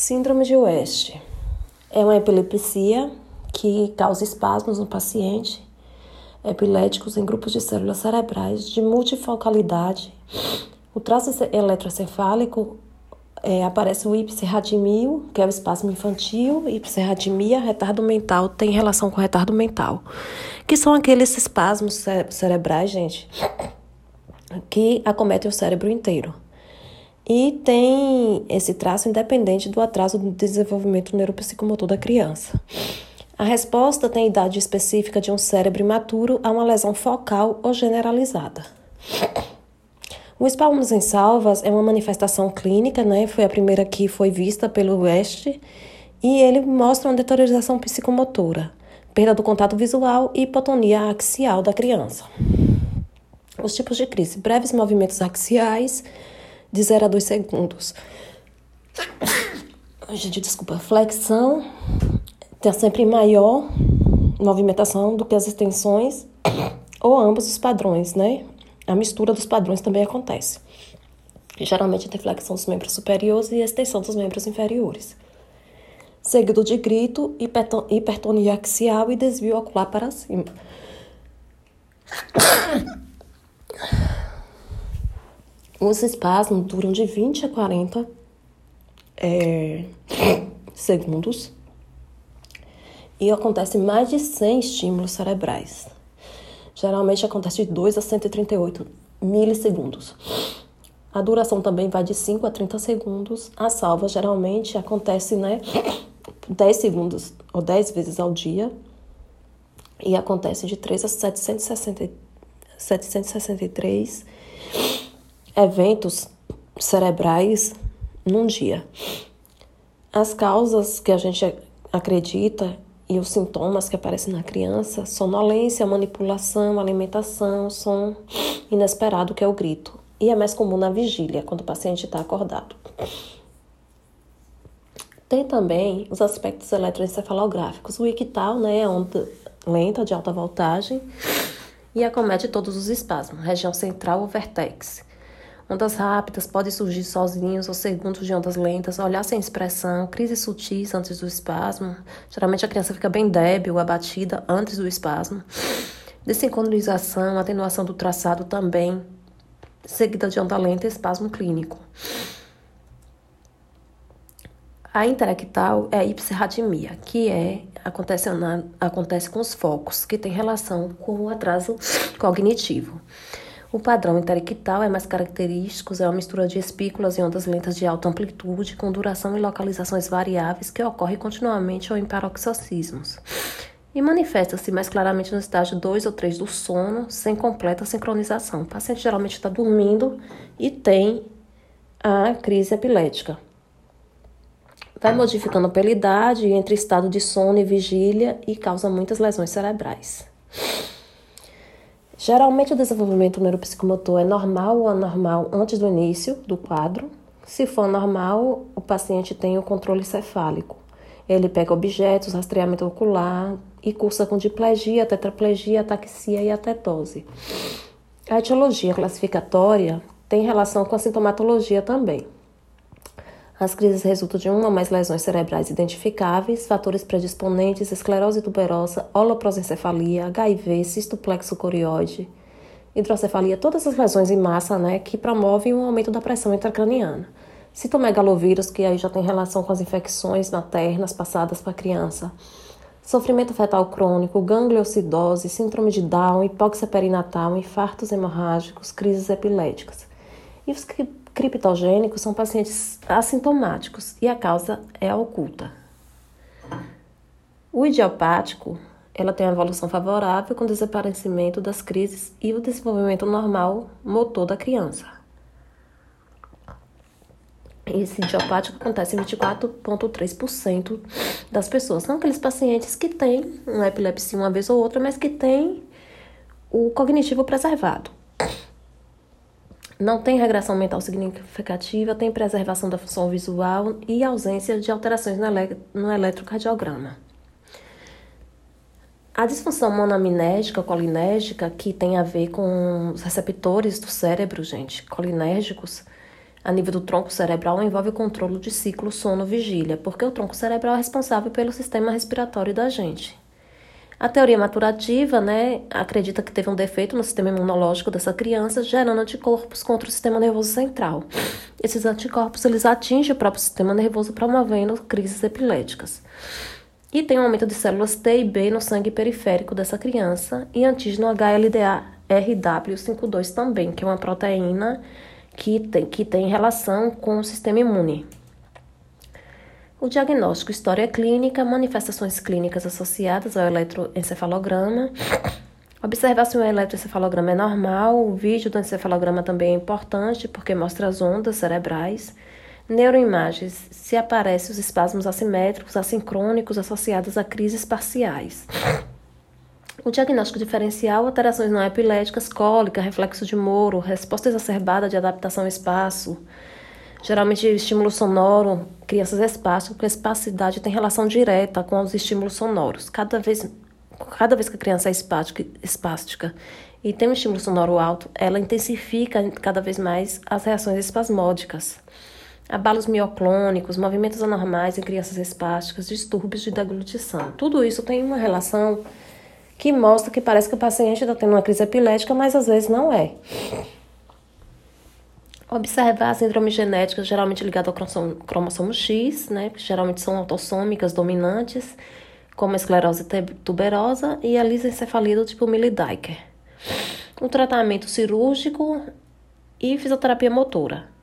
Síndrome de West. É uma epilepsia que causa espasmos no paciente, epiléticos em grupos de células cerebrais de multifocalidade. O traço eletrocefálico é, aparece o hiperradimio, que é o espasmo infantil, hiperradimia, retardo mental, tem relação com retardo mental, que são aqueles espasmos cerebrais, gente, que acometem o cérebro inteiro e tem esse traço independente do atraso do desenvolvimento neuropsicomotor da criança. A resposta tem idade específica de um cérebro imaturo a uma lesão focal ou generalizada. O espasmos em salvas é uma manifestação clínica, né? Foi a primeira que foi vista pelo West e ele mostra uma deterioração psicomotora, perda do contato visual e hipotonia axial da criança. Os tipos de crise: breves movimentos axiais, de 0 a 2 segundos. Gente, desculpa. Flexão tem sempre maior movimentação do que as extensões ou ambos os padrões, né? A mistura dos padrões também acontece. Geralmente tem flexão dos membros superiores e extensão dos membros inferiores. Seguido de grito, hipertonia axial e desvio ocular para cima. Os espasmos duram de 20 a 40 é, segundos e acontece mais de 100 estímulos cerebrais. Geralmente acontece de 2 a 138 milissegundos. A duração também vai de 5 a 30 segundos. A salva geralmente acontece, né, 10 segundos ou 10 vezes ao dia. E acontece de 3 a 760, 763 eventos cerebrais num dia. As causas que a gente acredita e os sintomas que aparecem na criança, sonolência, manipulação, alimentação, som inesperado, que é o grito. E é mais comum na vigília, quando o paciente está acordado. Tem também os aspectos eletroencefalográficos. O ictal, né, é onda lenta de alta voltagem e acomete todos os espasmos, região central ou vertex. Ondas rápidas podem surgir sozinhos ou segundos de ondas lentas, olhar sem expressão, crises sutis antes do espasmo. Geralmente a criança fica bem débil, abatida antes do espasmo. Desincronização, atenuação do traçado também, seguida de onda lenta e espasmo clínico. A interectal é a hiperradimia, que é acontece, na, acontece com os focos, que tem relação com o atraso cognitivo. O padrão interictal é mais característico, é uma mistura de espículas e ondas lentas de alta amplitude, com duração e localizações variáveis, que ocorre continuamente ou em paroxismos. E manifesta-se mais claramente no estágio 2 ou 3 do sono, sem completa sincronização. O paciente geralmente está dormindo e tem a crise epilética. Vai modificando pela idade entre estado de sono e vigília e causa muitas lesões cerebrais. Geralmente, o desenvolvimento neuropsicomotor é normal ou anormal antes do início do quadro. Se for normal, o paciente tem o controle cefálico. Ele pega objetos, rastreamento ocular e cursa com diplegia, tetraplegia, ataxia e atetose. A etiologia classificatória tem relação com a sintomatologia também. As crises resultam de uma ou mais lesões cerebrais identificáveis, fatores predisponentes, esclerose tuberosa, holoprosencefalia, HIV, cistoplexo corioide, hidrocefalia, todas as lesões em massa né, que promovem um aumento da pressão intracraniana. Citomegalovírus, que aí já tem relação com as infecções maternas passadas para a criança. Sofrimento fetal crônico, gangliocidose, síndrome de Down, hipóxia perinatal, infartos hemorrágicos, crises epiléticas. E os criptogênicos são pacientes assintomáticos e a causa é oculta. O idiopático, ela tem uma evolução favorável com o desaparecimento das crises e o desenvolvimento normal motor da criança. Esse idiopático acontece em 24,3% das pessoas. São aqueles pacientes que têm uma epilepsia uma vez ou outra, mas que têm o cognitivo preservado. Não tem regressão mental significativa, tem preservação da função visual e ausência de alterações no, ele no eletrocardiograma. A disfunção monoaminética, colinérgica, que tem a ver com os receptores do cérebro, gente, colinérgicos, a nível do tronco cerebral envolve o controle de ciclo sono-vigília, porque o tronco cerebral é responsável pelo sistema respiratório da gente. A teoria maturativa né, acredita que teve um defeito no sistema imunológico dessa criança, gerando anticorpos contra o sistema nervoso central. Esses anticorpos eles atingem o próprio sistema nervoso, promovendo crises epiléticas. E tem um aumento de células T e B no sangue periférico dessa criança e antígeno HLDA-RW52 também, que é uma proteína que tem, que tem relação com o sistema imune. O diagnóstico, história clínica, manifestações clínicas associadas ao eletroencefalograma. Observar se o eletroencefalograma é normal. O vídeo do encefalograma também é importante porque mostra as ondas cerebrais. Neuroimagens, se aparecem os espasmos assimétricos, assincrônicos associados a crises parciais. O diagnóstico diferencial, alterações não epiléticas, cólica, reflexo de Moro, resposta exacerbada de adaptação ao espaço, Geralmente, estímulo sonoro, crianças espásticas, porque a espacidade tem relação direta com os estímulos sonoros. Cada vez, cada vez que a criança é espástica, espástica e tem um estímulo sonoro alto, ela intensifica cada vez mais as reações espasmódicas. Abalos mioclônicos, movimentos anormais em crianças espásticas, distúrbios de deglutição. Tudo isso tem uma relação que mostra que parece que o paciente está tendo uma crise epilética, mas às vezes não é. Observar as síndromes genéticas geralmente ligadas ao cromossomo X, né, que geralmente são autossômicas dominantes, como a esclerose tuberosa e a lisencefalia do tipo Millie-Diker. O tratamento cirúrgico e fisioterapia motora.